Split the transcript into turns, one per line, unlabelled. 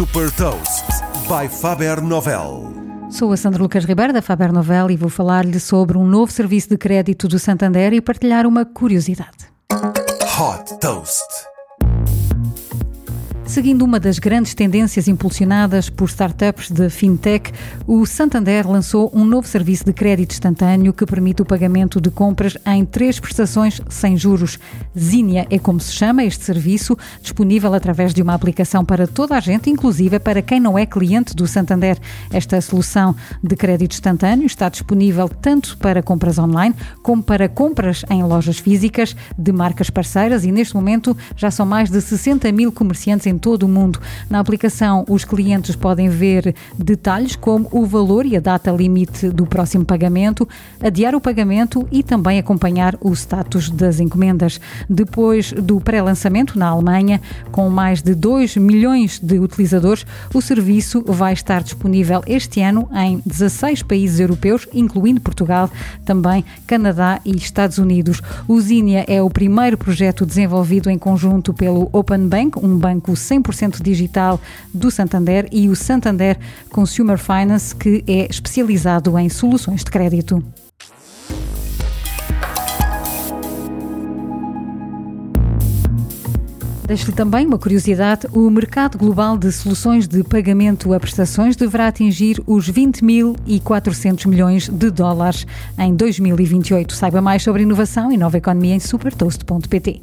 Super Toast by Faber Novel.
Sou a Sandra Lucas Ribeiro da Faber Novel e vou falar-lhe sobre um novo serviço de crédito do Santander e partilhar uma curiosidade.
Hot Toast.
Seguindo uma das grandes tendências impulsionadas por startups de fintech, o Santander lançou um novo serviço de crédito instantâneo que permite o pagamento de compras em três prestações sem juros. Zinnia é como se chama este serviço, disponível através de uma aplicação para toda a gente, inclusive para quem não é cliente do Santander. Esta solução de crédito instantâneo está disponível tanto para compras online como para compras em lojas físicas de marcas parceiras e neste momento já são mais de 60 mil comerciantes em todo o mundo. Na aplicação, os clientes podem ver detalhes como o valor e a data limite do próximo pagamento, adiar o pagamento e também acompanhar o status das encomendas. Depois do pré-lançamento na Alemanha, com mais de 2 milhões de utilizadores, o serviço vai estar disponível este ano em 16 países europeus, incluindo Portugal, também Canadá e Estados Unidos. O Zinnia é o primeiro projeto desenvolvido em conjunto pelo Open Bank, um banco 100% digital do Santander, e o Santander Consumer Finance, que é especializado em soluções de crédito. Deixo-lhe também uma curiosidade: o mercado global de soluções de pagamento a prestações deverá atingir os 20.400 milhões de dólares em 2028. Saiba mais sobre inovação e nova economia em supertoast.pt.